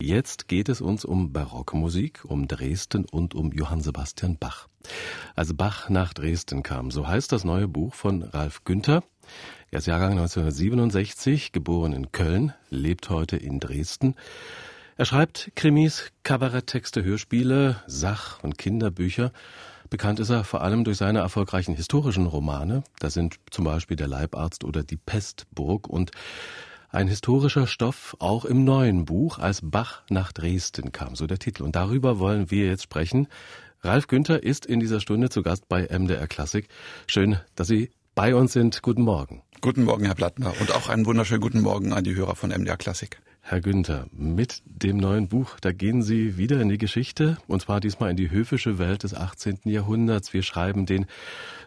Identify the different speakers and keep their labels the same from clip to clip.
Speaker 1: Jetzt geht es uns um Barockmusik, um Dresden und um Johann Sebastian Bach. Als Bach nach Dresden kam, so heißt das neue Buch von Ralf Günther. Er ist Jahrgang 1967, geboren in Köln, lebt heute in Dresden. Er schreibt Krimis, Kabaretttexte, Hörspiele, Sach- und Kinderbücher. Bekannt ist er vor allem durch seine erfolgreichen historischen Romane. Da sind zum Beispiel Der Leibarzt oder Die Pestburg und ein historischer Stoff auch im neuen Buch, als Bach nach Dresden kam, so der Titel. Und darüber wollen wir jetzt sprechen. Ralf Günther ist in dieser Stunde zu Gast bei MDR Klassik. Schön, dass Sie bei uns sind. Guten Morgen.
Speaker 2: Guten Morgen, Herr Plattner. Und auch einen wunderschönen guten Morgen an die Hörer von MDR Klassik.
Speaker 1: Herr Günther, mit dem neuen Buch, da gehen Sie wieder in die Geschichte, und zwar diesmal in die höfische Welt des 18. Jahrhunderts. Wir schreiben den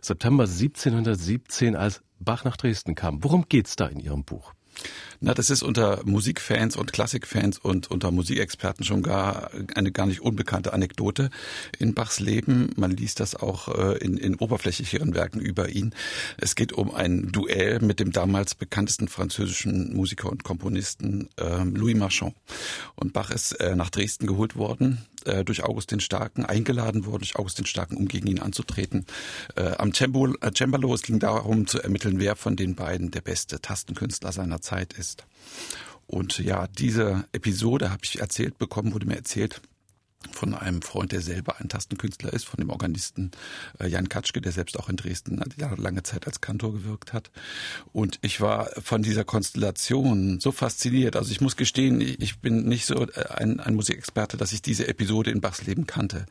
Speaker 1: September 1717, als Bach nach Dresden kam. Worum geht's da in Ihrem Buch?
Speaker 2: Na, das ist unter Musikfans und Klassikfans und unter Musikexperten schon gar eine gar nicht unbekannte Anekdote in Bachs Leben. Man liest das auch äh, in, in oberflächlicheren Werken über ihn. Es geht um ein Duell mit dem damals bekanntesten französischen Musiker und Komponisten äh, Louis Marchand. Und Bach ist äh, nach Dresden geholt worden äh, durch August den Starken eingeladen worden, durch August den Starken, um gegen ihn anzutreten. Äh, am Cembalo, äh, Cembalo, es ging darum zu ermitteln, wer von den beiden der beste Tastenkünstler seiner Zeit ist. Und ja, diese Episode habe ich erzählt bekommen, wurde mir erzählt von einem Freund, der selber ein Tastenkünstler ist, von dem Organisten äh, Jan Katschke, der selbst auch in Dresden lange Zeit als Kantor gewirkt hat. Und ich war von dieser Konstellation so fasziniert. Also ich muss gestehen, ich bin nicht so äh, ein, ein Musikexperte, dass ich diese Episode in Bachs Leben kannte.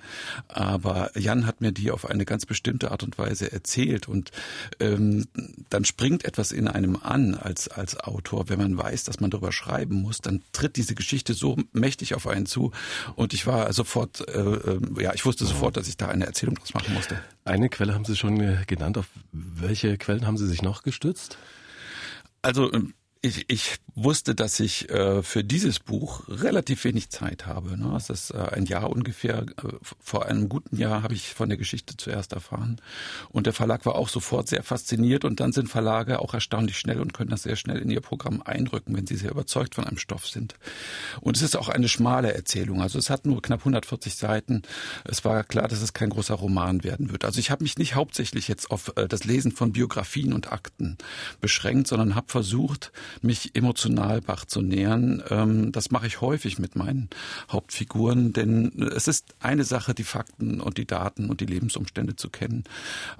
Speaker 2: Aber Jan hat mir die auf eine ganz bestimmte Art und Weise erzählt. Und ähm, dann springt etwas in einem an als, als Autor. Wenn man weiß, dass man darüber schreiben muss, dann tritt diese Geschichte so mächtig auf einen zu. Und ich war also sofort, äh, äh, ja, ich wusste sofort, dass ich da eine Erzählung draus machen musste.
Speaker 1: Eine Quelle haben Sie schon äh, genannt. Auf welche Quellen haben Sie sich noch gestützt?
Speaker 2: Also ähm, ich, ich wusste, dass ich äh, für dieses Buch relativ wenig Zeit habe. Ne? Es ist äh, ein Jahr ungefähr. Äh, vor einem guten Jahr habe ich von der Geschichte zuerst erfahren. Und der Verlag war auch sofort sehr fasziniert. Und dann sind Verlage auch erstaunlich schnell und können das sehr schnell in ihr Programm einrücken, wenn sie sehr überzeugt von einem Stoff sind. Und es ist auch eine schmale Erzählung. Also es hat nur knapp 140 Seiten. Es war klar, dass es kein großer Roman werden wird. Also ich habe mich nicht hauptsächlich jetzt auf äh, das Lesen von Biografien und Akten beschränkt, sondern habe versucht, mich emotional Bach zu nähern. Ähm, das mache ich häufig mit meinen Hauptfiguren, denn es ist eine Sache, die Fakten und die Daten und die Lebensumstände zu kennen,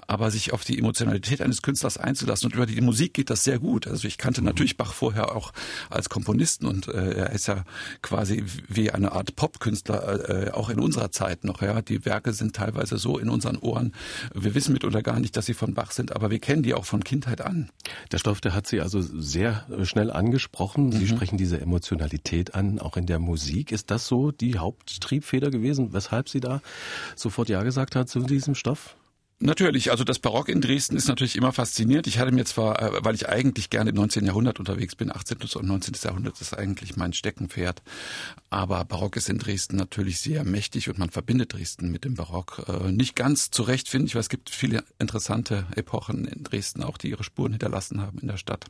Speaker 2: aber sich auf die Emotionalität eines Künstlers einzulassen und über die Musik geht das sehr gut. Also ich kannte natürlich Bach vorher auch als Komponisten und äh, er ist ja quasi wie eine Art Popkünstler, äh, auch in unserer Zeit noch. Ja, die Werke sind teilweise so in unseren Ohren. Wir wissen mitunter gar nicht, dass sie von Bach sind, aber wir kennen die auch von Kindheit an.
Speaker 1: Der Stoff, der hat sie also sehr schnell angesprochen. Sie mhm. sprechen diese Emotionalität an, auch in der Musik. Ist das so die Haupttriebfeder gewesen, weshalb Sie da sofort Ja gesagt hat zu diesem Stoff?
Speaker 2: Natürlich, also das Barock in Dresden ist natürlich immer fasziniert. Ich hatte mir zwar, äh, weil ich eigentlich gerne im 19. Jahrhundert unterwegs bin, 18. und 19. Jahrhundert ist eigentlich mein Steckenpferd, aber Barock ist in Dresden natürlich sehr mächtig und man verbindet Dresden mit dem Barock. Äh, nicht ganz zu Recht, finde ich, weil es gibt viele interessante Epochen in Dresden auch, die ihre Spuren hinterlassen haben in der Stadt.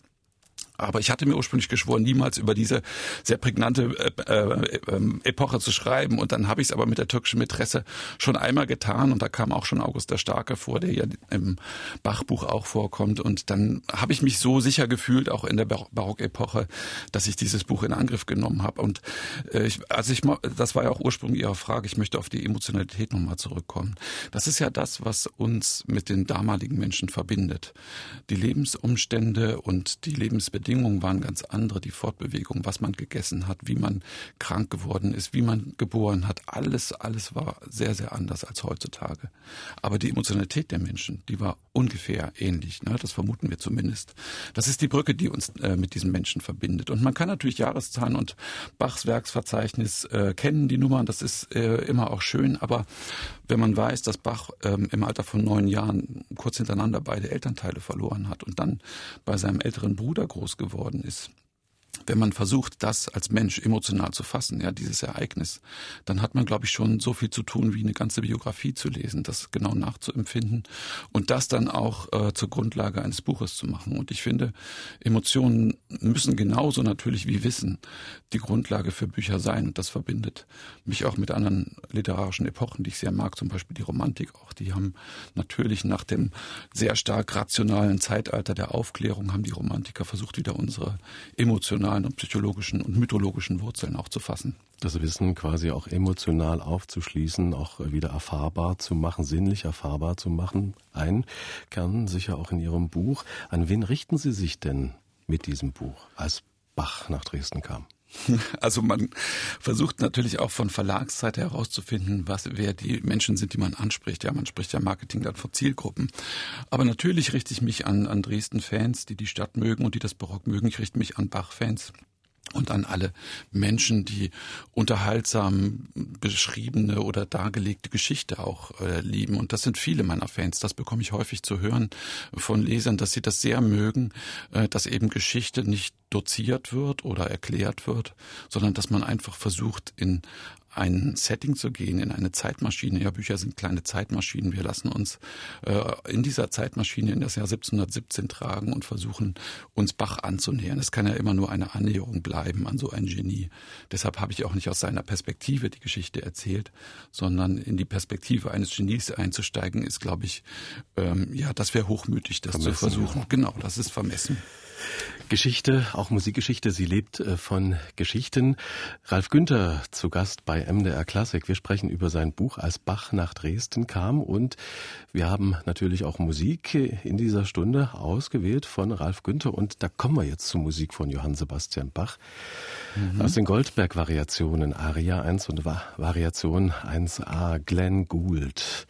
Speaker 2: Aber ich hatte mir ursprünglich geschworen, niemals über diese sehr prägnante äh, äh, ähm, Epoche zu schreiben. Und dann habe ich es aber mit der türkischen Mätresse schon einmal getan. Und da kam auch schon August der Starke vor, der ja im Bachbuch auch vorkommt. Und dann habe ich mich so sicher gefühlt, auch in der Barockepoche, dass ich dieses Buch in Angriff genommen habe. Und äh, ich, also ich, das war ja auch ursprünglich Ihre Frage. Ich möchte auf die Emotionalität nochmal zurückkommen. Das ist ja das, was uns mit den damaligen Menschen verbindet. Die Lebensumstände und die Lebensbedingungen Bedingungen waren ganz andere, die Fortbewegung, was man gegessen hat, wie man krank geworden ist, wie man geboren hat. Alles, alles war sehr, sehr anders als heutzutage. Aber die Emotionalität der Menschen, die war ungefähr ähnlich. Ne? Das vermuten wir zumindest. Das ist die Brücke, die uns äh, mit diesen Menschen verbindet. Und man kann natürlich Jahreszahlen und Bachs Werksverzeichnis äh, kennen, die Nummern, das ist äh, immer auch schön. Aber wenn man weiß, dass Bach ähm, im Alter von neun Jahren kurz hintereinander beide Elternteile verloren hat und dann bei seinem älteren Bruder groß geworden ist, wenn man versucht, das als Mensch emotional zu fassen, ja, dieses Ereignis, dann hat man, glaube ich, schon so viel zu tun, wie eine ganze Biografie zu lesen, das genau nachzuempfinden und das dann auch äh, zur Grundlage eines Buches zu machen. Und ich finde, Emotionen müssen genauso natürlich wie Wissen die Grundlage für Bücher sein. Und das verbindet mich auch mit anderen literarischen Epochen, die ich sehr mag, zum Beispiel die Romantik auch. Die haben natürlich nach dem sehr stark rationalen Zeitalter der Aufklärung, haben die Romantiker versucht, wieder unsere emotionalen emotionalen und psychologischen und mythologischen Wurzeln auch zu fassen.
Speaker 1: Das Wissen quasi auch emotional aufzuschließen, auch wieder erfahrbar zu machen, sinnlich erfahrbar zu machen. Ein Kern sicher auch in Ihrem Buch. An wen richten Sie sich denn mit diesem Buch, als Bach nach Dresden kam?
Speaker 2: Also man versucht natürlich auch von Verlagsseite herauszufinden, was wer die Menschen sind, die man anspricht. Ja, man spricht ja Marketing dann von Zielgruppen. Aber natürlich richte ich mich an, an Dresden-Fans, die die Stadt mögen und die das Barock mögen. Ich richte mich an Bach-Fans und an alle Menschen, die unterhaltsam beschriebene oder dargelegte Geschichte auch äh, lieben. Und das sind viele meiner Fans. Das bekomme ich häufig zu hören von Lesern, dass sie das sehr mögen, äh, dass eben Geschichte nicht doziert wird oder erklärt wird, sondern dass man einfach versucht, in ein Setting zu gehen, in eine Zeitmaschine. Ja, Bücher sind kleine Zeitmaschinen. Wir lassen uns äh, in dieser Zeitmaschine in das Jahr 1717 tragen und versuchen, uns Bach anzunähern. Es kann ja immer nur eine Annäherung bleiben an so ein Genie. Deshalb habe ich auch nicht aus seiner Perspektive die Geschichte erzählt, sondern in die Perspektive eines Genies einzusteigen, ist, glaube ich, ähm, ja, das wäre hochmütig, das vermessen, zu versuchen. Genau, das ist vermessen.
Speaker 1: Geschichte, auch Musikgeschichte, sie lebt äh, von Geschichten. Ralf Günther zu Gast bei MDR Klassik. Wir sprechen über sein Buch Als Bach nach Dresden kam und wir haben natürlich auch Musik in dieser Stunde ausgewählt von Ralf Günther und da kommen wir jetzt zur Musik von Johann Sebastian Bach. Mhm. Aus den Goldberg-Variationen Aria 1 und Variation 1a Glenn Gould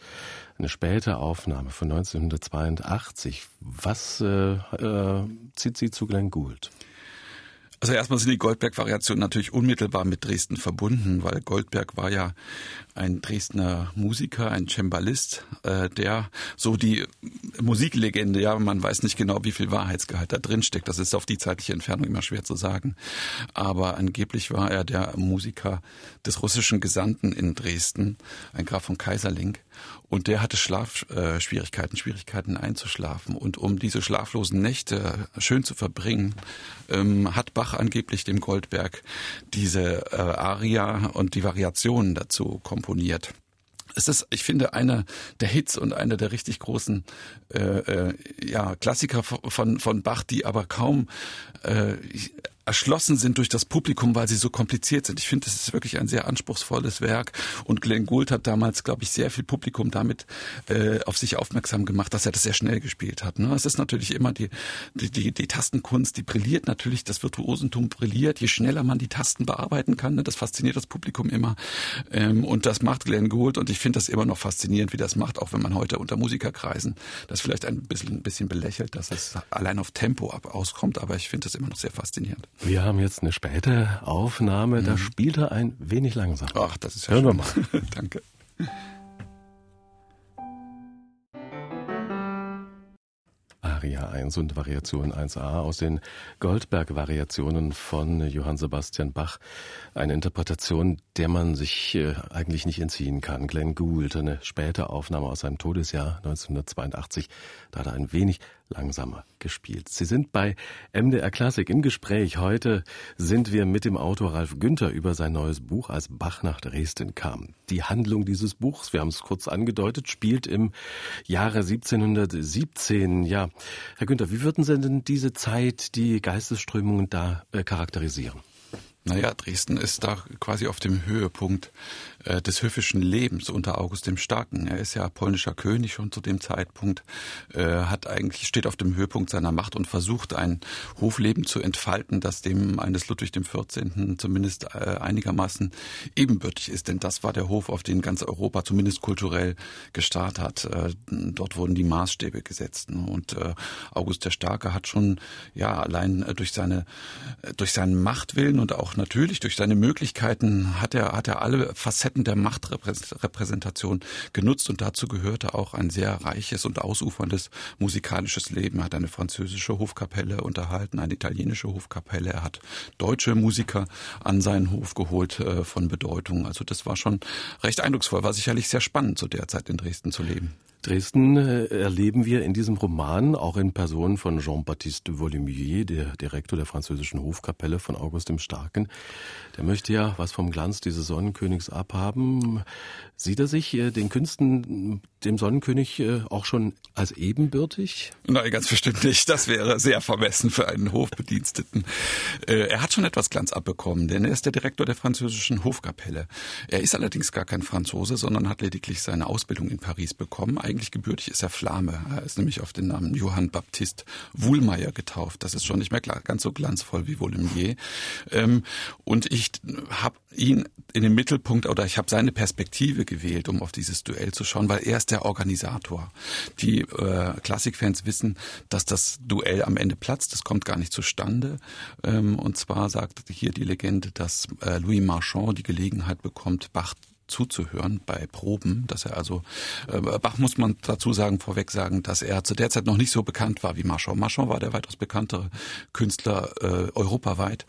Speaker 1: eine späte Aufnahme von 1982. Was äh, äh, zieht Sie zu Glenn Gould?
Speaker 2: Also erstmal sind die Goldberg-Variationen natürlich unmittelbar mit Dresden verbunden, weil Goldberg war ja ein Dresdner Musiker, ein Cembalist, äh, der so die Musiklegende, ja, man weiß nicht genau, wie viel Wahrheitsgehalt da drin steckt. Das ist auf die zeitliche Entfernung immer schwer zu sagen. Aber angeblich war er der Musiker des russischen Gesandten in Dresden, ein Graf von Kaiserling. Und der hatte Schlafschwierigkeiten, äh, Schwierigkeiten einzuschlafen. Und um diese schlaflosen Nächte schön zu verbringen, ähm, hat Bach angeblich dem Goldberg diese äh, Aria und die Variationen dazu komponiert. Es ist, ich finde, einer der Hits und einer der richtig großen äh, äh, ja, Klassiker von, von Bach, die aber kaum äh, erschlossen sind durch das Publikum, weil sie so kompliziert sind. Ich finde, es ist wirklich ein sehr anspruchsvolles Werk und Glenn Gould hat damals, glaube ich, sehr viel Publikum damit äh, auf sich aufmerksam gemacht, dass er das sehr schnell gespielt hat. Ne? Es ist natürlich immer die, die, die, die Tastenkunst, die brilliert natürlich, das Virtuosentum brilliert, je schneller man die Tasten bearbeiten kann, ne? das fasziniert das Publikum immer ähm, und das macht Glenn Gould und ich finde das immer noch faszinierend, wie das macht, auch wenn man heute unter Musikerkreisen das vielleicht ein bisschen, ein bisschen belächelt, dass es allein auf Tempo ab auskommt, aber ich finde das immer noch sehr faszinierend.
Speaker 1: Wir haben jetzt eine späte Aufnahme, da mhm. spielt er ein wenig langsam.
Speaker 2: Ach, das ist ja Hören schön. wir mal. Danke.
Speaker 1: Aria 1 und Variation 1a aus den Goldberg-Variationen von Johann Sebastian Bach. Eine Interpretation, der man sich äh, eigentlich nicht entziehen kann. Glenn Gould, eine späte Aufnahme aus seinem Todesjahr 1982, da hat er ein wenig langsamer gespielt. Sie sind bei MDR Klassik im Gespräch. Heute sind wir mit dem Autor Ralf Günther über sein neues Buch Als Bach nach Dresden kam. Die Handlung dieses Buchs, wir haben es kurz angedeutet, spielt im Jahre 1717. Ja, Herr Günther, wie würden Sie denn diese Zeit, die Geistesströmungen da äh, charakterisieren?
Speaker 2: Naja, Dresden ist da quasi auf dem Höhepunkt des höfischen Lebens unter August dem Starken. Er ist ja polnischer König schon zu dem Zeitpunkt, äh, hat eigentlich steht auf dem Höhepunkt seiner Macht und versucht ein Hofleben zu entfalten, das dem eines Ludwig dem 14. zumindest äh, einigermaßen ebenbürtig ist. Denn das war der Hof, auf den ganz Europa zumindest kulturell gestarrt hat. Äh, dort wurden die Maßstäbe gesetzt. Ne? Und äh, August der Starke hat schon ja allein äh, durch seine durch seinen Machtwillen und auch natürlich durch seine Möglichkeiten hat er, hat er alle Facetten der Machtrepräsentation genutzt und dazu gehörte auch ein sehr reiches und ausuferndes musikalisches Leben. Er hat eine französische Hofkapelle unterhalten, eine italienische Hofkapelle. Er hat deutsche Musiker an seinen Hof geholt äh, von Bedeutung. Also das war schon recht eindrucksvoll, war sicherlich sehr spannend zu der Zeit in Dresden zu leben.
Speaker 1: Dresden äh, erleben wir in diesem Roman auch in Person von Jean-Baptiste Volumier, der Direktor der französischen Hofkapelle von August dem Starken. Der möchte ja was vom Glanz dieses Sonnenkönigs abhaben. Sieht er sich äh, den Künsten dem Sonnenkönig äh, auch schon als ebenbürtig?
Speaker 2: Nein, ganz bestimmt nicht. Das wäre sehr vermessen für einen Hofbediensteten. Er hat schon etwas Glanz abbekommen, denn er ist der Direktor der französischen Hofkapelle. Er ist allerdings gar kein Franzose, sondern hat lediglich seine Ausbildung in Paris bekommen eigentlich gebürtig ist er Flame. Er ist nämlich auf den Namen Johann Baptist Wuhlmeier getauft. Das ist schon nicht mehr ganz so glanzvoll wie Volimier. Ähm, und ich habe ihn in den Mittelpunkt oder ich habe seine Perspektive gewählt, um auf dieses Duell zu schauen, weil er ist der Organisator. Die äh, Klassikfans wissen, dass das Duell am Ende platzt. Das kommt gar nicht zustande. Ähm, und zwar sagt hier die Legende, dass äh, Louis Marchand die Gelegenheit bekommt, Bach zuzuhören bei Proben, dass er also äh, Bach muss man dazu sagen vorweg sagen, dass er zu der Zeit noch nicht so bekannt war wie Marchand. Marchand war der weitaus bekanntere Künstler äh, europaweit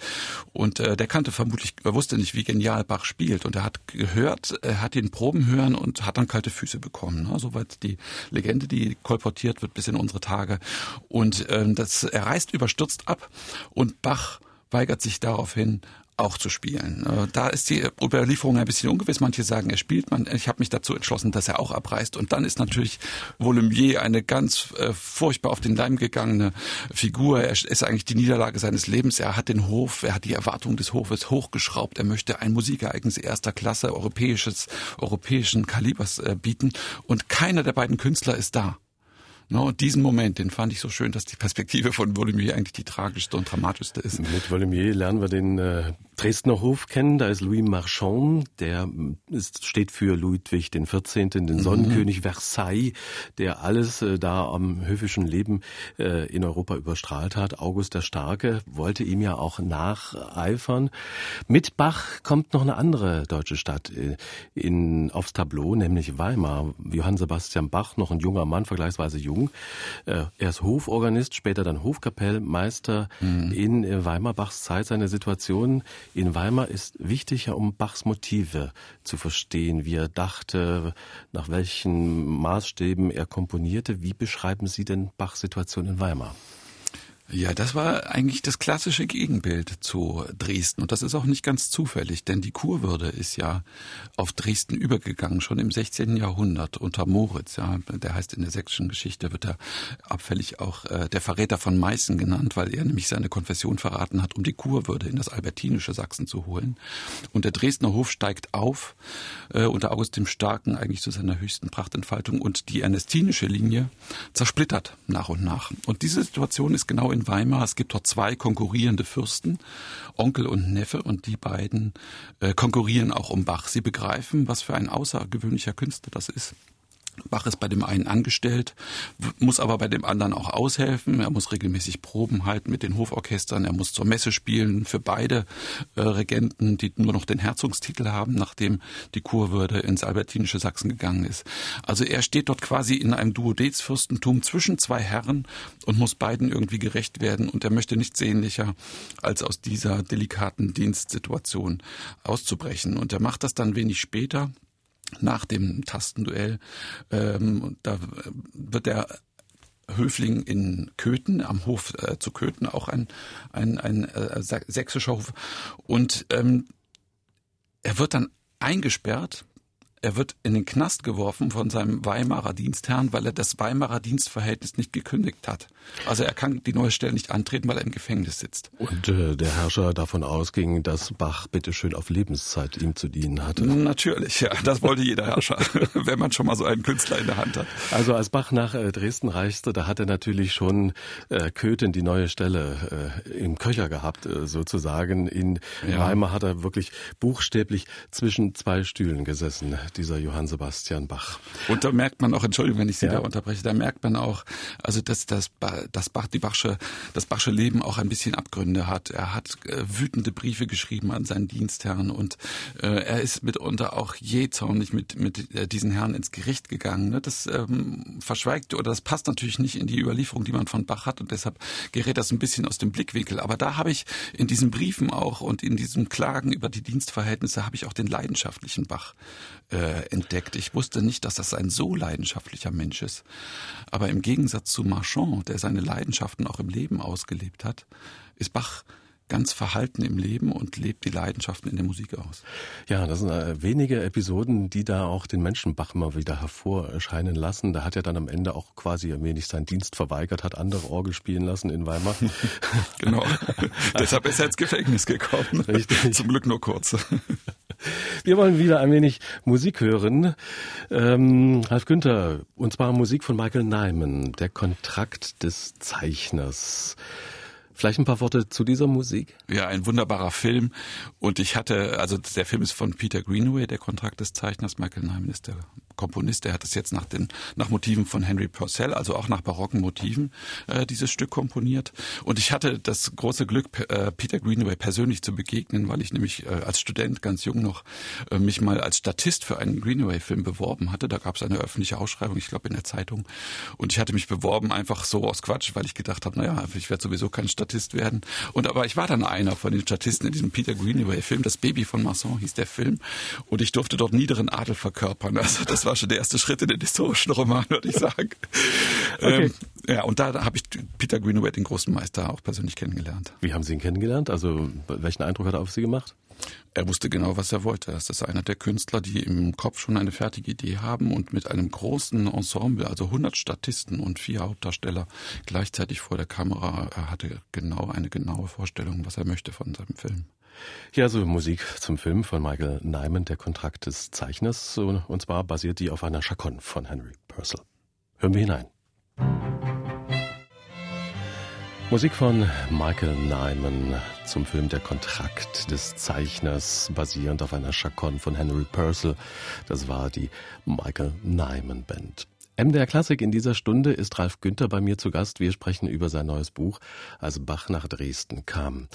Speaker 2: und äh, der kannte vermutlich, er wusste nicht, wie genial Bach spielt und er hat gehört, er hat ihn Proben hören und hat dann kalte Füße bekommen. Ne? Soweit die Legende, die kolportiert wird bis in unsere Tage und ähm, das er reist überstürzt ab und Bach weigert sich daraufhin auch zu spielen. Äh, da ist die Überlieferung ein bisschen ungewiss. Manche sagen, er spielt. Man, ich habe mich dazu entschlossen, dass er auch abreißt. Und dann ist natürlich Volumier eine ganz äh, furchtbar auf den Leim gegangene Figur. Er ist eigentlich die Niederlage seines Lebens. Er hat den Hof, er hat die Erwartungen des Hofes hochgeschraubt. Er möchte ein Musikereignis erster Klasse, europäisches, europäischen Kalibers äh, bieten. Und keiner der beiden Künstler ist da. No, diesen Moment, den fand ich so schön, dass die Perspektive von Volumier eigentlich die tragischste und dramatischste ist.
Speaker 1: Mit Volumier lernen wir den äh, Dresdner Hof kennen. Da ist Louis Marchand, der ist, steht für Ludwig den 14., den mhm. Sonnenkönig Versailles, der alles äh, da am höfischen Leben äh, in Europa überstrahlt hat. August der Starke wollte ihm ja auch nacheifern. Mit Bach kommt noch eine andere deutsche Stadt äh, in, aufs Tableau, nämlich Weimar. Johann Sebastian Bach, noch ein junger Mann, vergleichsweise jung. Äh, er ist Hoforganist, später dann Hofkapellmeister mhm. in äh, Weimar. Bachs Zeit, seine Situation in Weimar ist wichtiger, um Bachs Motive zu verstehen, wie er dachte, nach welchen Maßstäben er komponierte. Wie beschreiben Sie denn Bachs Situation in Weimar?
Speaker 2: Ja, das war eigentlich das klassische Gegenbild zu Dresden. Und das ist auch nicht ganz zufällig, denn die Kurwürde ist ja auf Dresden übergegangen, schon im 16. Jahrhundert unter Moritz. Ja, der heißt in der sächsischen Geschichte, wird er abfällig auch äh, der Verräter von Meißen genannt, weil er nämlich seine Konfession verraten hat, um die Kurwürde in das albertinische Sachsen zu holen. Und der Dresdner Hof steigt auf, äh, unter August dem Starken eigentlich zu seiner höchsten Prachtentfaltung und die ernestinische Linie zersplittert nach und nach. Und diese Situation ist genau in Weimar. Es gibt dort zwei konkurrierende Fürsten, Onkel und Neffe, und die beiden äh, konkurrieren auch um Bach. Sie begreifen, was für ein außergewöhnlicher Künstler das ist. Bach ist bei dem einen angestellt, muss aber bei dem anderen auch aushelfen. Er muss regelmäßig Proben halten mit den Hoforchestern. Er muss zur Messe spielen für beide äh, Regenten, die nur noch den Herzogstitel haben, nachdem die Kurwürde ins albertinische Sachsen gegangen ist. Also er steht dort quasi in einem Duodezfürstentum zwischen zwei Herren und muss beiden irgendwie gerecht werden. Und er möchte nichts sehnlicher, als aus dieser delikaten Dienstsituation auszubrechen. Und er macht das dann wenig später nach dem Tastenduell. Ähm, da wird der Höfling in Köthen, am Hof äh, zu Köthen, auch ein, ein, ein äh, sächsischer Hof. Und ähm, er wird dann eingesperrt er wird in den Knast geworfen von seinem Weimarer Dienstherrn, weil er das Weimarer Dienstverhältnis nicht gekündigt hat. Also er kann die neue Stelle nicht antreten, weil er im Gefängnis sitzt.
Speaker 1: Und äh, der Herrscher davon ausging, dass Bach bitteschön auf Lebenszeit ihm zu dienen hatte.
Speaker 2: Natürlich, ja. Das wollte jeder Herrscher, wenn man schon mal so einen Künstler in der Hand hat.
Speaker 1: Also als Bach nach äh, Dresden reiste, da hat er natürlich schon äh, Köthen die neue Stelle äh, im Köcher gehabt, äh, sozusagen. In ja. Weimar hat er wirklich buchstäblich zwischen zwei Stühlen gesessen dieser Johann Sebastian Bach.
Speaker 2: Und da merkt man auch, Entschuldigung, wenn ich Sie ja. da unterbreche, da merkt man auch, also dass das, das Bach, die Bachsche, das Bachsche Leben auch ein bisschen Abgründe hat. Er hat äh, wütende Briefe geschrieben an seinen Dienstherrn und äh, er ist mitunter auch jähzornig mit, mit äh, diesen Herren ins Gericht gegangen. Ne? Das ähm, verschweigt oder das passt natürlich nicht in die Überlieferung, die man von Bach hat und deshalb gerät das ein bisschen aus dem Blickwinkel. Aber da habe ich in diesen Briefen auch und in diesem Klagen über die Dienstverhältnisse habe ich auch den leidenschaftlichen Bach äh, entdeckt. Ich wusste nicht, dass das ein so leidenschaftlicher Mensch ist. Aber im Gegensatz zu Marchand, der seine Leidenschaften auch im Leben ausgelebt hat, ist Bach ganz verhalten im Leben und lebt die Leidenschaften in der Musik aus.
Speaker 1: Ja, das sind äh, wenige Episoden, die da auch den Menschen Bach mal wieder hervorscheinen lassen. Da hat er dann am Ende auch quasi ein wenig seinen Dienst verweigert, hat andere Orgel spielen lassen in Weimar.
Speaker 2: genau. Deshalb ist er ins Gefängnis gekommen. Richtig. Zum Glück nur kurz.
Speaker 1: Wir wollen wieder ein wenig Musik hören. Ähm, Ralf Günther, und zwar Musik von Michael Nyman, der Kontrakt des Zeichners. Vielleicht ein paar Worte zu dieser Musik?
Speaker 2: Ja, ein wunderbarer Film. Und ich hatte, also der Film ist von Peter Greenaway, der Kontrakt des Zeichners. Michael Nyman ist der Komponist. Der hat es jetzt nach den nach Motiven von Henry Purcell, also auch nach barocken Motiven, äh, dieses Stück komponiert. Und ich hatte das große Glück, äh, Peter Greenaway persönlich zu begegnen, weil ich nämlich äh, als Student ganz jung noch äh, mich mal als Statist für einen Greenaway-Film beworben hatte. Da gab es eine öffentliche Ausschreibung, ich glaube in der Zeitung. Und ich hatte mich beworben einfach so aus Quatsch, weil ich gedacht habe, naja, ich werde sowieso kein Statist werden. Und aber ich war dann einer von den Statisten in diesem Peter Greenaway-Film. Das Baby von Masson hieß der Film. Und ich durfte dort niederen Adel verkörpern. Also das war schon der erste Schritt in den historischen Roman, würde ich sagen. Okay. Ähm, ja, und da habe ich Peter Greenaway, den großen Meister, auch persönlich kennengelernt.
Speaker 1: Wie haben Sie ihn kennengelernt? Also welchen Eindruck hat er auf Sie gemacht?
Speaker 2: Er wusste genau, was er wollte. Das ist einer der Künstler, die im Kopf schon eine fertige Idee haben und mit einem großen Ensemble, also 100 Statisten und vier Hauptdarsteller gleichzeitig vor der Kamera, er hatte genau eine genaue Vorstellung, was er möchte von seinem Film.
Speaker 1: Ja, so Musik zum Film von Michael Nyman, der Kontrakt des Zeichners, und zwar basiert die auf einer Chaconne von Henry Purcell. Hören wir hinein. Musik von Michael Nyman zum Film Der Kontrakt des Zeichners, basierend auf einer Chaconne von Henry Purcell. Das war die Michael Nyman Band. MDR Klassik in dieser Stunde ist Ralf Günther bei mir zu Gast. Wir sprechen über sein neues Buch, als Bach nach Dresden kam.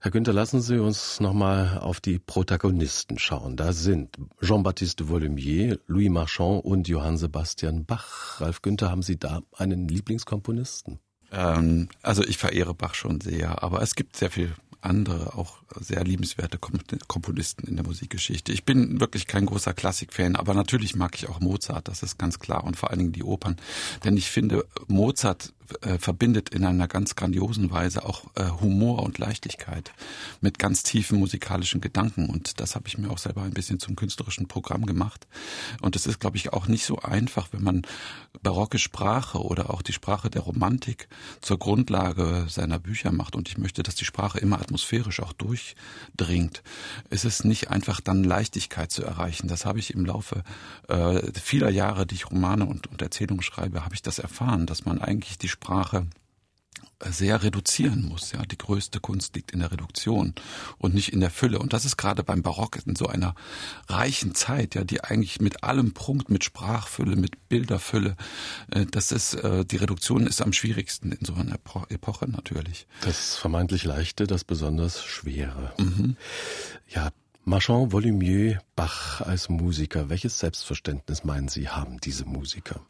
Speaker 1: Herr Günther, lassen Sie uns nochmal auf die Protagonisten schauen. Da sind Jean-Baptiste Volumier, Louis Marchand und Johann Sebastian Bach. Ralf Günther, haben Sie da einen Lieblingskomponisten?
Speaker 2: Ähm, also ich verehre Bach schon sehr, aber es gibt sehr viel andere, auch sehr liebenswerte Komponisten in der Musikgeschichte. Ich bin wirklich kein großer Klassikfan, aber natürlich mag ich auch Mozart, das ist ganz klar und vor allen Dingen die Opern. Denn ich finde, Mozart äh, verbindet in einer ganz grandiosen Weise auch äh, Humor und Leichtigkeit mit ganz tiefen musikalischen Gedanken. Und das habe ich mir auch selber ein bisschen zum künstlerischen Programm gemacht. Und es ist, glaube ich, auch nicht so einfach, wenn man barocke Sprache oder auch die Sprache der Romantik zur Grundlage seiner Bücher macht. Und ich möchte, dass die Sprache immer atmosphärisch auch durchdringt. Es ist nicht einfach dann Leichtigkeit zu erreichen. Das habe ich im Laufe äh, vieler Jahre, die ich Romane und, und Erzählungen schreibe, habe ich das erfahren, dass man eigentlich die Sprache sehr reduzieren muss. Ja, die größte Kunst liegt in der Reduktion und nicht in der Fülle. Und das ist gerade beim Barock in so einer reichen Zeit, ja, die eigentlich mit allem Punkt, mit Sprachfülle, mit Bilderfülle, äh, das ist äh, die Reduktion ist am schwierigsten in so einer Epoche natürlich.
Speaker 1: Das vermeintlich leichte, das besonders schwere. Mhm. Ja, Marchand, Volumier, Bach als Musiker. Welches Selbstverständnis meinen Sie haben diese Musiker?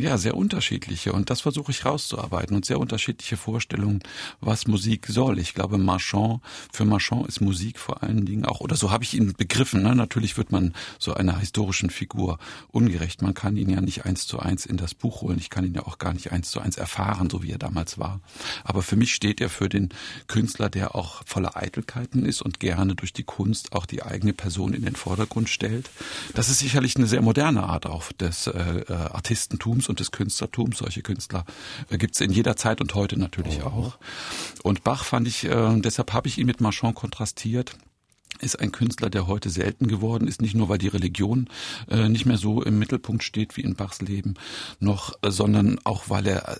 Speaker 2: Ja, sehr unterschiedliche. Und das versuche ich rauszuarbeiten und sehr unterschiedliche Vorstellungen, was Musik soll. Ich glaube, Marchand, für Marchand ist Musik vor allen Dingen auch, oder so habe ich ihn begriffen. Ne? Natürlich wird man so einer historischen Figur ungerecht. Man kann ihn ja nicht eins zu eins in das Buch holen. Ich kann ihn ja auch gar nicht eins zu eins erfahren, so wie er damals war. Aber für mich steht er für den Künstler, der auch voller Eitelkeiten ist und gerne durch die Kunst auch die eigene Person in den Vordergrund stellt. Das ist sicherlich eine sehr moderne Art auch des äh, äh Artistentums und des Künstlertums. Solche Künstler äh, gibt es in jeder Zeit und heute natürlich oh. auch. Und Bach fand ich, äh, deshalb habe ich ihn mit Marchand kontrastiert ist ein Künstler, der heute selten geworden ist, nicht nur weil die Religion äh, nicht mehr so im Mittelpunkt steht wie in Bachs Leben, noch, äh, sondern auch weil er äh,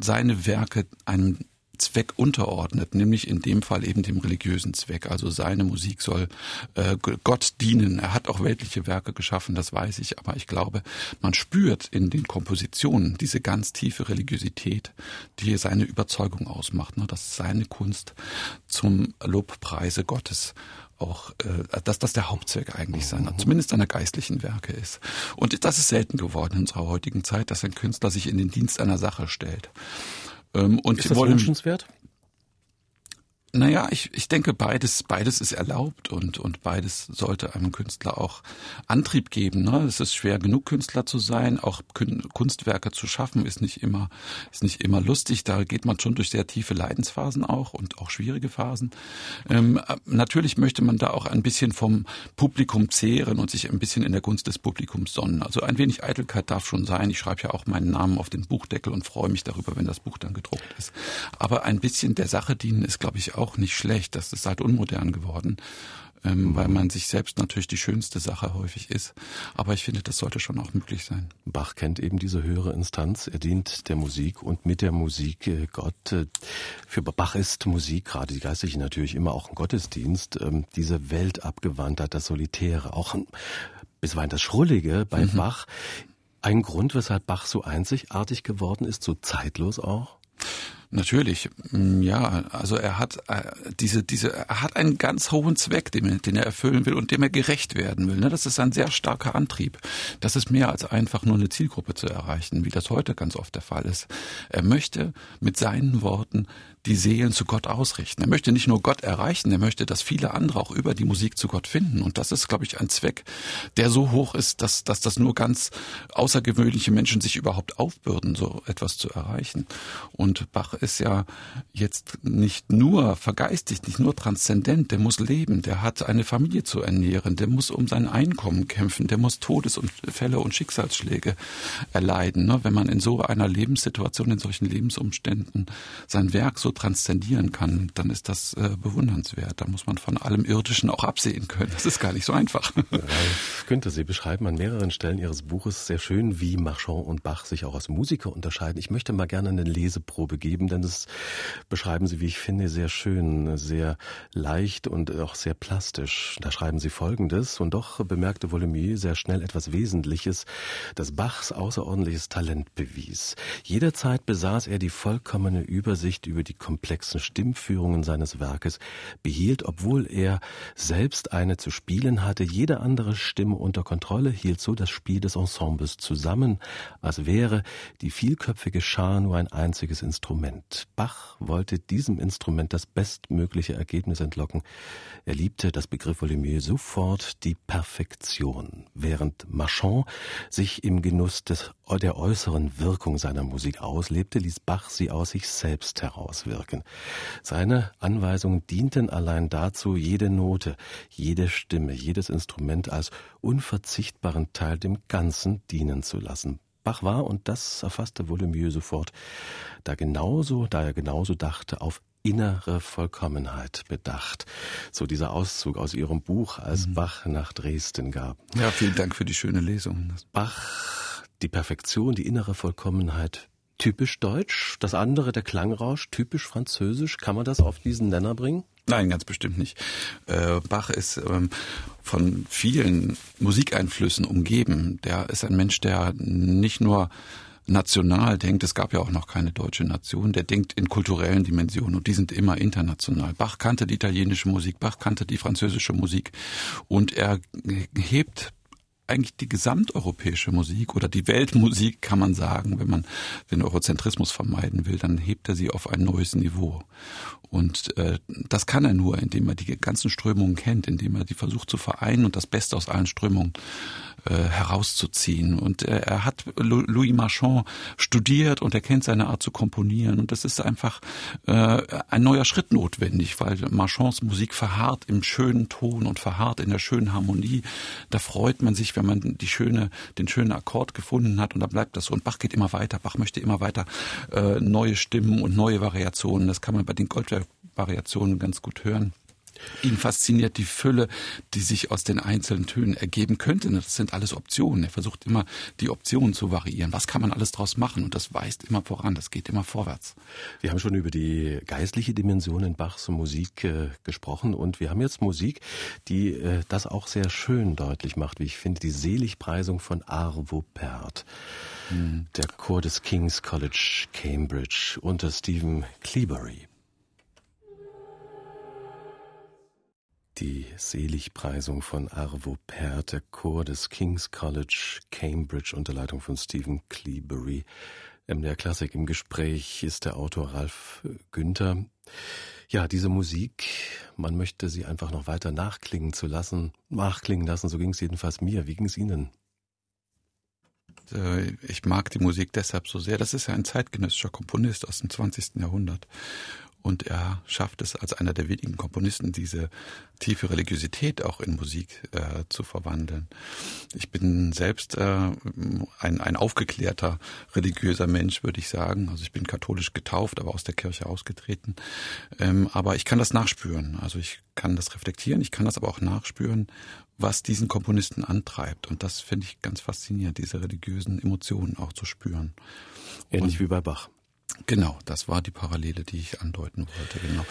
Speaker 2: seine Werke einem Zweck unterordnet, nämlich in dem Fall eben dem religiösen Zweck. Also seine Musik soll äh, Gott dienen. Er hat auch weltliche Werke geschaffen, das weiß ich, aber ich glaube, man spürt in den Kompositionen diese ganz tiefe Religiosität, die seine Überzeugung ausmacht, ne, dass seine Kunst zum Lobpreise Gottes auch, äh, dass das der Hauptzweck eigentlich seiner, zumindest seiner geistlichen Werke ist. Und das ist selten geworden in unserer heutigen Zeit, dass ein Künstler sich in den Dienst einer Sache stellt.
Speaker 1: Ähm, und ist das wünschenswert?
Speaker 2: Naja, ich, ich denke, beides, beides ist erlaubt und, und beides sollte einem Künstler auch Antrieb geben. Ne? Es ist schwer genug, Künstler zu sein. Auch Kunstwerke zu schaffen ist nicht immer, ist nicht immer lustig. Da geht man schon durch sehr tiefe Leidensphasen auch und auch schwierige Phasen. Ähm, natürlich möchte man da auch ein bisschen vom Publikum zehren und sich ein bisschen in der Gunst des Publikums sonnen. Also ein wenig Eitelkeit darf schon sein. Ich schreibe ja auch meinen Namen auf den Buchdeckel und freue mich darüber, wenn das Buch dann gedruckt ist. Aber ein bisschen der Sache dienen ist, glaube ich, auch nicht schlecht. Das ist halt unmodern geworden, ähm, mhm. weil man sich selbst natürlich die schönste Sache häufig ist. Aber ich finde, das sollte schon auch möglich sein.
Speaker 1: Bach kennt eben diese höhere Instanz. Er dient der Musik und mit der Musik äh, Gott. Äh, für Bach ist Musik, gerade die geistliche natürlich, immer auch ein Gottesdienst. Ähm, diese Weltabgewandtheit, das Solitäre, auch bisweilen das Schrullige bei mhm. Bach. Ein Grund, weshalb Bach so einzigartig geworden ist, so zeitlos auch?
Speaker 2: Natürlich, mm, ja. Also er hat äh, diese, diese, er hat einen ganz hohen Zweck, den, den er erfüllen will und dem er gerecht werden will. Ne? Das ist ein sehr starker Antrieb. Das ist mehr als einfach nur eine Zielgruppe zu erreichen, wie das heute ganz oft der Fall ist. Er möchte mit seinen Worten die Seelen zu Gott ausrichten. Er möchte nicht nur Gott erreichen, er möchte, dass viele andere auch über die Musik zu Gott finden. Und das ist, glaube ich, ein Zweck, der so hoch ist, dass, dass das nur ganz außergewöhnliche Menschen sich überhaupt aufbürden, so etwas zu erreichen. Und Bach ist ja jetzt nicht nur vergeistigt, nicht nur transzendent, der muss leben, der hat eine Familie zu ernähren, der muss um sein Einkommen kämpfen, der muss Todesfälle und Schicksalsschläge erleiden. Ne? Wenn man in so einer Lebenssituation, in solchen Lebensumständen sein Werk so transzendieren kann, dann ist das äh, bewundernswert. Da muss man von allem Irdischen auch absehen können. Das ist gar nicht so einfach.
Speaker 1: Ralf Günther, Sie beschreiben an mehreren Stellen Ihres Buches sehr schön, wie Marchand und Bach sich auch als Musiker unterscheiden. Ich möchte mal gerne eine Leseprobe geben, denn das beschreiben Sie, wie ich finde, sehr schön, sehr leicht und auch sehr plastisch. Da schreiben Sie Folgendes, und doch bemerkte Volemier sehr schnell etwas Wesentliches, das Bachs außerordentliches Talent bewies. Jederzeit besaß er die vollkommene Übersicht über die komplexen Stimmführungen seines Werkes, behielt, obwohl er selbst eine zu spielen hatte, jede andere Stimme unter Kontrolle, hielt so das Spiel des Ensembles zusammen, als wäre die vielköpfige Schar nur ein einziges Instrument. Bach wollte diesem Instrument das bestmögliche Ergebnis entlocken. Er liebte, das Begriff Volimier, sofort die Perfektion, während Marchand sich im Genuss des, der äußeren Wirkung seiner Musik auslebte, ließ Bach sie aus sich selbst herauswirken wirken. Seine Anweisungen dienten allein dazu, jede Note, jede Stimme, jedes Instrument als unverzichtbaren Teil dem Ganzen dienen zu lassen. Bach war, und das erfasste Volemieux sofort, da genauso, da er genauso dachte, auf innere Vollkommenheit bedacht. So dieser Auszug aus Ihrem Buch, als mhm. Bach nach Dresden gab.
Speaker 2: Ja, vielen Dank für die schöne Lesung.
Speaker 1: Bach, die Perfektion, die innere Vollkommenheit typisch deutsch, das andere, der Klangrausch, typisch französisch. Kann man das auf diesen Nenner bringen?
Speaker 2: Nein, ganz bestimmt nicht. Äh, Bach ist ähm, von vielen Musikeinflüssen umgeben. Der ist ein Mensch, der nicht nur national denkt, es gab ja auch noch keine deutsche Nation, der denkt in kulturellen Dimensionen und die sind immer international. Bach kannte die italienische Musik, Bach kannte die französische Musik und er hebt eigentlich die gesamteuropäische Musik oder die Weltmusik, kann man sagen, wenn man den Eurozentrismus vermeiden will, dann hebt er sie auf ein neues Niveau. Und äh, das kann er nur, indem er die ganzen Strömungen kennt, indem er die versucht zu vereinen und das Beste aus allen Strömungen äh, herauszuziehen. Und er hat Louis Marchand studiert und er kennt seine Art zu komponieren. Und das ist einfach äh, ein neuer Schritt notwendig, weil Marchands Musik verharrt im schönen Ton und verharrt in der schönen Harmonie. Da freut man sich, wenn man die schöne, den schönen Akkord gefunden hat und dann bleibt das so. Und Bach geht immer weiter. Bach möchte immer weiter äh, neue Stimmen und neue Variationen. Das kann man bei den Goldberg-Variationen ganz gut hören. Ihn fasziniert die Fülle, die sich aus den einzelnen Tönen ergeben könnte. Das sind alles Optionen. Er versucht immer, die Optionen zu variieren. Was kann man alles draus machen? Und das weist immer voran. Das geht immer vorwärts.
Speaker 1: Wir haben schon über die geistliche Dimension in Bachs Musik äh, gesprochen. Und wir haben jetzt Musik, die äh, das auch sehr schön deutlich macht, wie ich finde. Die Seligpreisung von Arvo Pärt. Mhm. Der Chor des King's College Cambridge unter Stephen Cleabury. Die Seligpreisung von Arvo Pärt, der Chor des King's College Cambridge unter Leitung von Stephen Cleabury. MDR Klassik im Gespräch ist der Autor Ralf Günther. Ja, diese Musik, man möchte sie einfach noch weiter nachklingen zu lassen, nachklingen lassen, so ging es jedenfalls mir. Wie ging es Ihnen?
Speaker 2: Äh, ich mag die Musik deshalb so sehr. Das ist ja ein zeitgenössischer Komponist aus dem 20. Jahrhundert. Und er schafft es als einer der wenigen Komponisten, diese tiefe Religiosität auch in Musik äh, zu verwandeln. Ich bin selbst äh, ein, ein aufgeklärter religiöser Mensch, würde ich sagen. Also ich bin katholisch getauft, aber aus der Kirche ausgetreten. Ähm, aber ich kann das nachspüren. Also ich kann das reflektieren, ich kann das aber auch nachspüren, was diesen Komponisten antreibt. Und das finde ich ganz faszinierend, diese religiösen Emotionen auch zu spüren.
Speaker 1: Ähnlich Und, wie bei Bach.
Speaker 2: Genau, das war die Parallele, die ich andeuten wollte, genau.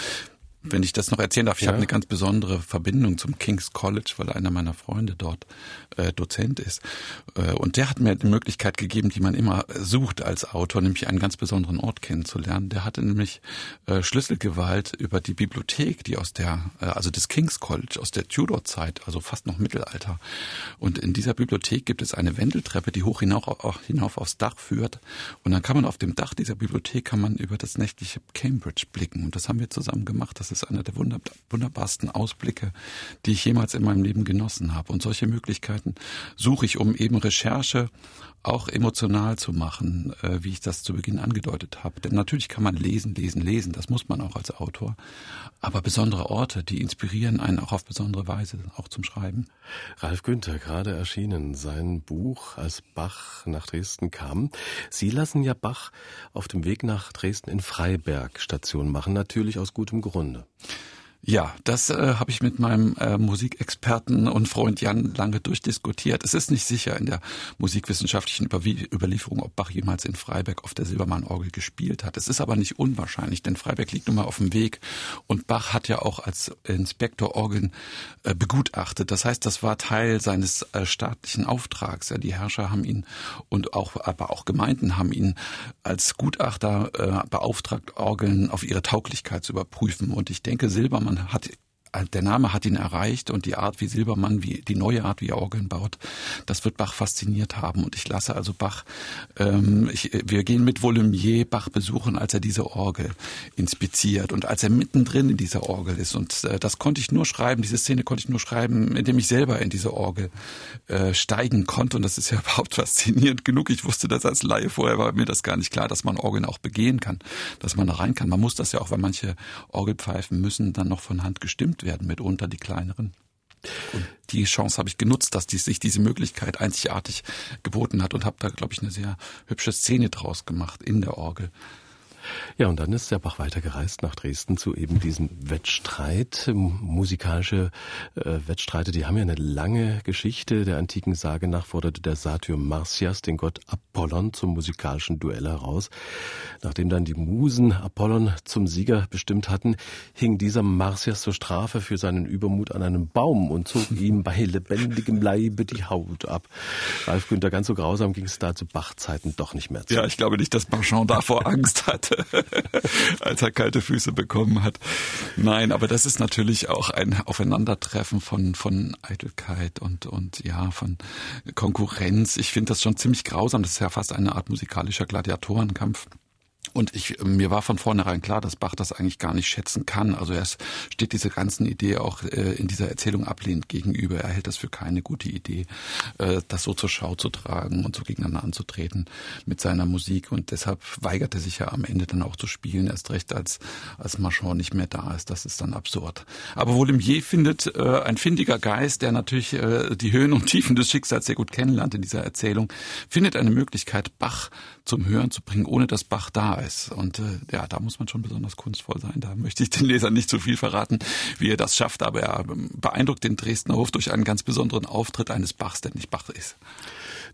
Speaker 2: Wenn ich das noch erzählen darf, ich ja. habe eine ganz besondere Verbindung zum King's College, weil einer meiner Freunde dort äh, Dozent ist. Äh, und der hat mir die Möglichkeit gegeben, die man immer sucht als Autor, nämlich einen ganz besonderen Ort kennenzulernen. Der hatte nämlich äh, Schlüsselgewalt über die Bibliothek, die aus der, äh, also des King's College, aus der Tudor-Zeit, also fast noch Mittelalter. Und in dieser Bibliothek gibt es eine Wendeltreppe, die hoch hinauf, auch hinauf aufs Dach führt. Und dann kann man auf dem Dach dieser Bibliothek kann man über das nächtliche Cambridge blicken. Und das haben wir zusammen gemacht. Das ist einer der wunderbarsten Ausblicke, die ich jemals in meinem Leben genossen habe. Und solche Möglichkeiten suche ich, um eben Recherche auch emotional zu machen, äh, wie ich das zu Beginn angedeutet habe. Denn natürlich kann man lesen, lesen, lesen, das muss man auch als Autor. Aber besondere Orte, die inspirieren einen auch auf besondere Weise, auch zum Schreiben.
Speaker 1: Ralf Günther, gerade erschienen, sein Buch, als Bach nach Dresden kam. Sie lassen ja Bach auf dem Weg nach Dresden in Freiberg Station machen, natürlich aus gutem Grunde.
Speaker 2: Ja, das äh, habe ich mit meinem äh, Musikexperten und Freund Jan lange durchdiskutiert. Es ist nicht sicher in der musikwissenschaftlichen Überwie Überlieferung, ob Bach jemals in Freiberg auf der Silbermann-Orgel gespielt hat. Es ist aber nicht unwahrscheinlich, denn Freiberg liegt nun mal auf dem Weg und Bach hat ja auch als Inspektor Orgeln äh, begutachtet. Das heißt, das war Teil seines äh, staatlichen Auftrags. Ja, die Herrscher haben ihn und auch, aber auch Gemeinden haben ihn als Gutachter äh, beauftragt, Orgeln auf ihre Tauglichkeit zu überprüfen. Und ich denke, Silbermann hat der Name hat ihn erreicht und die Art, wie Silbermann, wie die neue Art, wie er Orgeln baut, das wird Bach fasziniert haben. Und ich lasse also Bach, ähm, ich, wir gehen mit Volumier Bach besuchen, als er diese Orgel inspiziert und als er mittendrin in dieser Orgel ist. Und äh, das konnte ich nur schreiben, diese Szene konnte ich nur schreiben, indem ich selber in diese Orgel äh, steigen konnte. Und das ist ja überhaupt faszinierend genug. Ich wusste das als Laie vorher, war mir das gar nicht klar, dass man Orgeln auch begehen kann, dass man da rein kann. Man muss das ja auch, weil manche Orgelpfeifen müssen dann noch von Hand gestimmt werden, mitunter die kleineren. Und die Chance habe ich genutzt, dass die, sich diese Möglichkeit einzigartig geboten hat und habe da, glaube ich, eine sehr hübsche Szene draus gemacht in der Orgel.
Speaker 1: Ja, und dann ist der Bach weitergereist nach Dresden zu eben diesem Wettstreit. Musikalische äh, Wettstreite, die haben ja eine lange Geschichte. Der antiken Sage nach forderte der Satyr Marsyas den Gott Apollon zum musikalischen Duell heraus. Nachdem dann die Musen Apollon zum Sieger bestimmt hatten, hing dieser Marsyas zur Strafe für seinen Übermut an einem Baum und zog ihm bei lebendigem Leibe die Haut ab. Ralf Günther, ganz so grausam ging es da zu Bachzeiten doch nicht mehr zu.
Speaker 2: Ja, ich glaube nicht, dass Marchand davor Angst hatte. als er kalte Füße bekommen hat. Nein, aber das ist natürlich auch ein Aufeinandertreffen von, von Eitelkeit und, und ja, von Konkurrenz. Ich finde das schon ziemlich grausam. Das ist ja fast eine Art musikalischer Gladiatorenkampf. Und ich, mir war von vornherein klar, dass Bach das eigentlich gar nicht schätzen kann. Also er steht dieser ganzen Idee auch äh, in dieser Erzählung ablehnend gegenüber. Er hält das für keine gute Idee, äh, das so zur Schau zu tragen und so gegeneinander anzutreten mit seiner Musik. Und deshalb weigert er sich ja am Ende dann auch zu spielen, erst recht als, als Marchand nicht mehr da ist. Das ist dann absurd. Aber Volimier findet äh, ein findiger Geist, der natürlich äh, die Höhen und Tiefen des Schicksals sehr gut kennenlernt in dieser Erzählung, findet eine Möglichkeit, Bach zum Hören zu bringen, ohne dass Bach da ist. Und äh, ja, da muss man schon besonders kunstvoll sein. Da möchte ich den Lesern nicht zu viel verraten, wie er das schafft. Aber er beeindruckt den Dresdner Hof durch einen ganz besonderen Auftritt eines Bachs, der nicht Bach ist.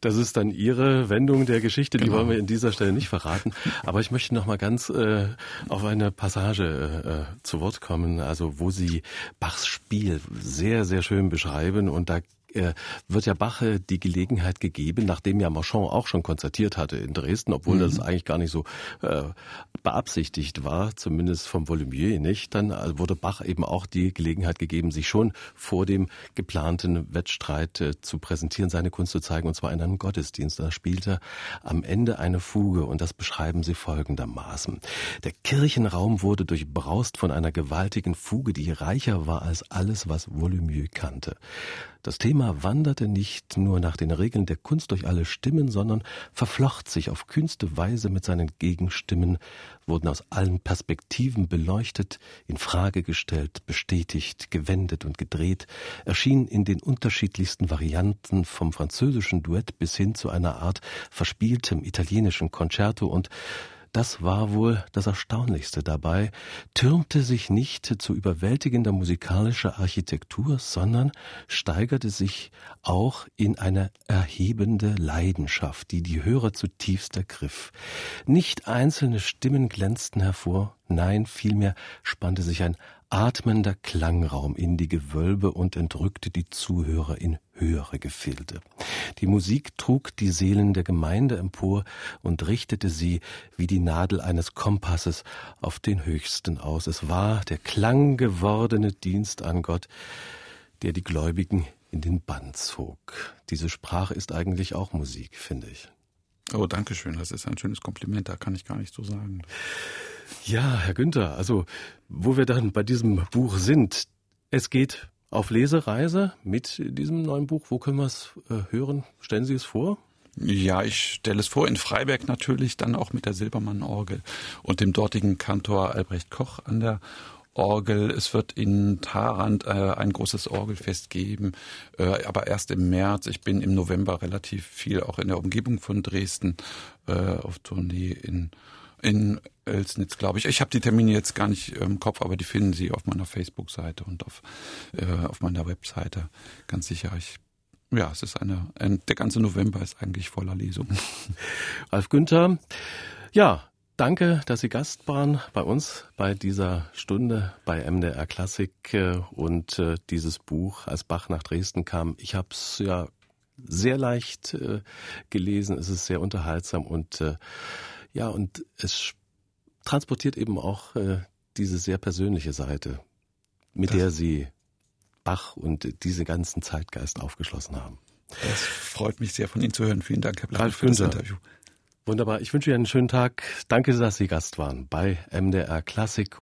Speaker 1: Das ist dann Ihre Wendung der Geschichte, die genau. wollen wir in dieser Stelle nicht verraten. Aber ich möchte noch mal ganz äh, auf eine Passage äh, zu Wort kommen, also wo Sie Bachs Spiel sehr, sehr schön beschreiben und da äh, wird ja Bach die Gelegenheit gegeben, nachdem ja Marchand auch schon konzertiert hatte in Dresden, obwohl mhm. das eigentlich gar nicht so äh, beabsichtigt war, zumindest vom Volumier nicht, dann äh, wurde Bach eben auch die Gelegenheit gegeben, sich schon vor dem geplanten Wettstreit äh, zu präsentieren, seine Kunst zu zeigen, und zwar in einem Gottesdienst. Da spielte am Ende eine Fuge und das beschreiben sie folgendermaßen. Der Kirchenraum wurde durchbraust von einer gewaltigen Fuge, die reicher war als alles, was Volumier kannte. Das Thema wanderte nicht nur nach den Regeln der Kunst durch alle Stimmen, sondern verflocht sich auf kühnste Weise mit seinen Gegenstimmen, wurden aus allen Perspektiven beleuchtet, in Frage gestellt, bestätigt, gewendet und gedreht, erschienen in den unterschiedlichsten Varianten vom französischen Duett bis hin zu einer Art verspieltem italienischen Concerto und das war wohl das Erstaunlichste dabei, türmte sich nicht zu überwältigender musikalischer Architektur, sondern steigerte sich auch in eine erhebende Leidenschaft, die die Hörer zutiefst ergriff. Nicht einzelne Stimmen glänzten hervor, nein, vielmehr spannte sich ein atmender Klangraum in die Gewölbe und entrückte die Zuhörer in höhere Gefilde. Die Musik trug die Seelen der Gemeinde empor und richtete sie wie die Nadel eines Kompasses auf den Höchsten aus. Es war der klanggewordene Dienst an Gott, der die Gläubigen in den Bann zog. Diese Sprache ist eigentlich auch Musik, finde ich.
Speaker 2: Oh, danke schön. Das ist ein schönes Kompliment. Da kann ich gar nicht so sagen.
Speaker 1: Ja, Herr Günther, also wo wir dann bei diesem Buch sind, es geht auf Lesereise mit diesem neuen Buch. Wo können wir es äh, hören? Stellen Sie es vor?
Speaker 2: Ja, ich stelle es vor, in Freiberg natürlich, dann auch mit der Silbermann-Orgel und dem dortigen Kantor Albrecht Koch an der Orgel. Es wird in Tarant äh, ein großes Orgelfest geben, äh, aber erst im März. Ich bin im November relativ viel auch in der Umgebung von Dresden äh, auf Tournee in in Elsnitz, glaube ich. Ich habe die Termine jetzt gar nicht im Kopf, aber die finden Sie auf meiner Facebook-Seite und auf, äh, auf meiner Webseite. Ganz sicher. Ich, ja, es ist eine, ein, der ganze November ist eigentlich voller Lesungen.
Speaker 1: Ralf Günther, ja, danke, dass Sie Gast waren bei uns bei dieser Stunde bei MDR Klassik äh, und äh, dieses Buch, als Bach nach Dresden kam. Ich habe es ja sehr leicht äh, gelesen. Es ist sehr unterhaltsam und äh, ja, und es transportiert eben auch äh, diese sehr persönliche Seite, mit das der Sie Bach und diese ganzen Zeitgeist aufgeschlossen haben.
Speaker 2: Das freut mich sehr von Ihnen zu hören. Vielen Dank, Herr Blank, für das Interview.
Speaker 1: Wunderbar. Ich wünsche Ihnen einen schönen Tag. Danke, dass Sie Gast waren bei MDR Klassik.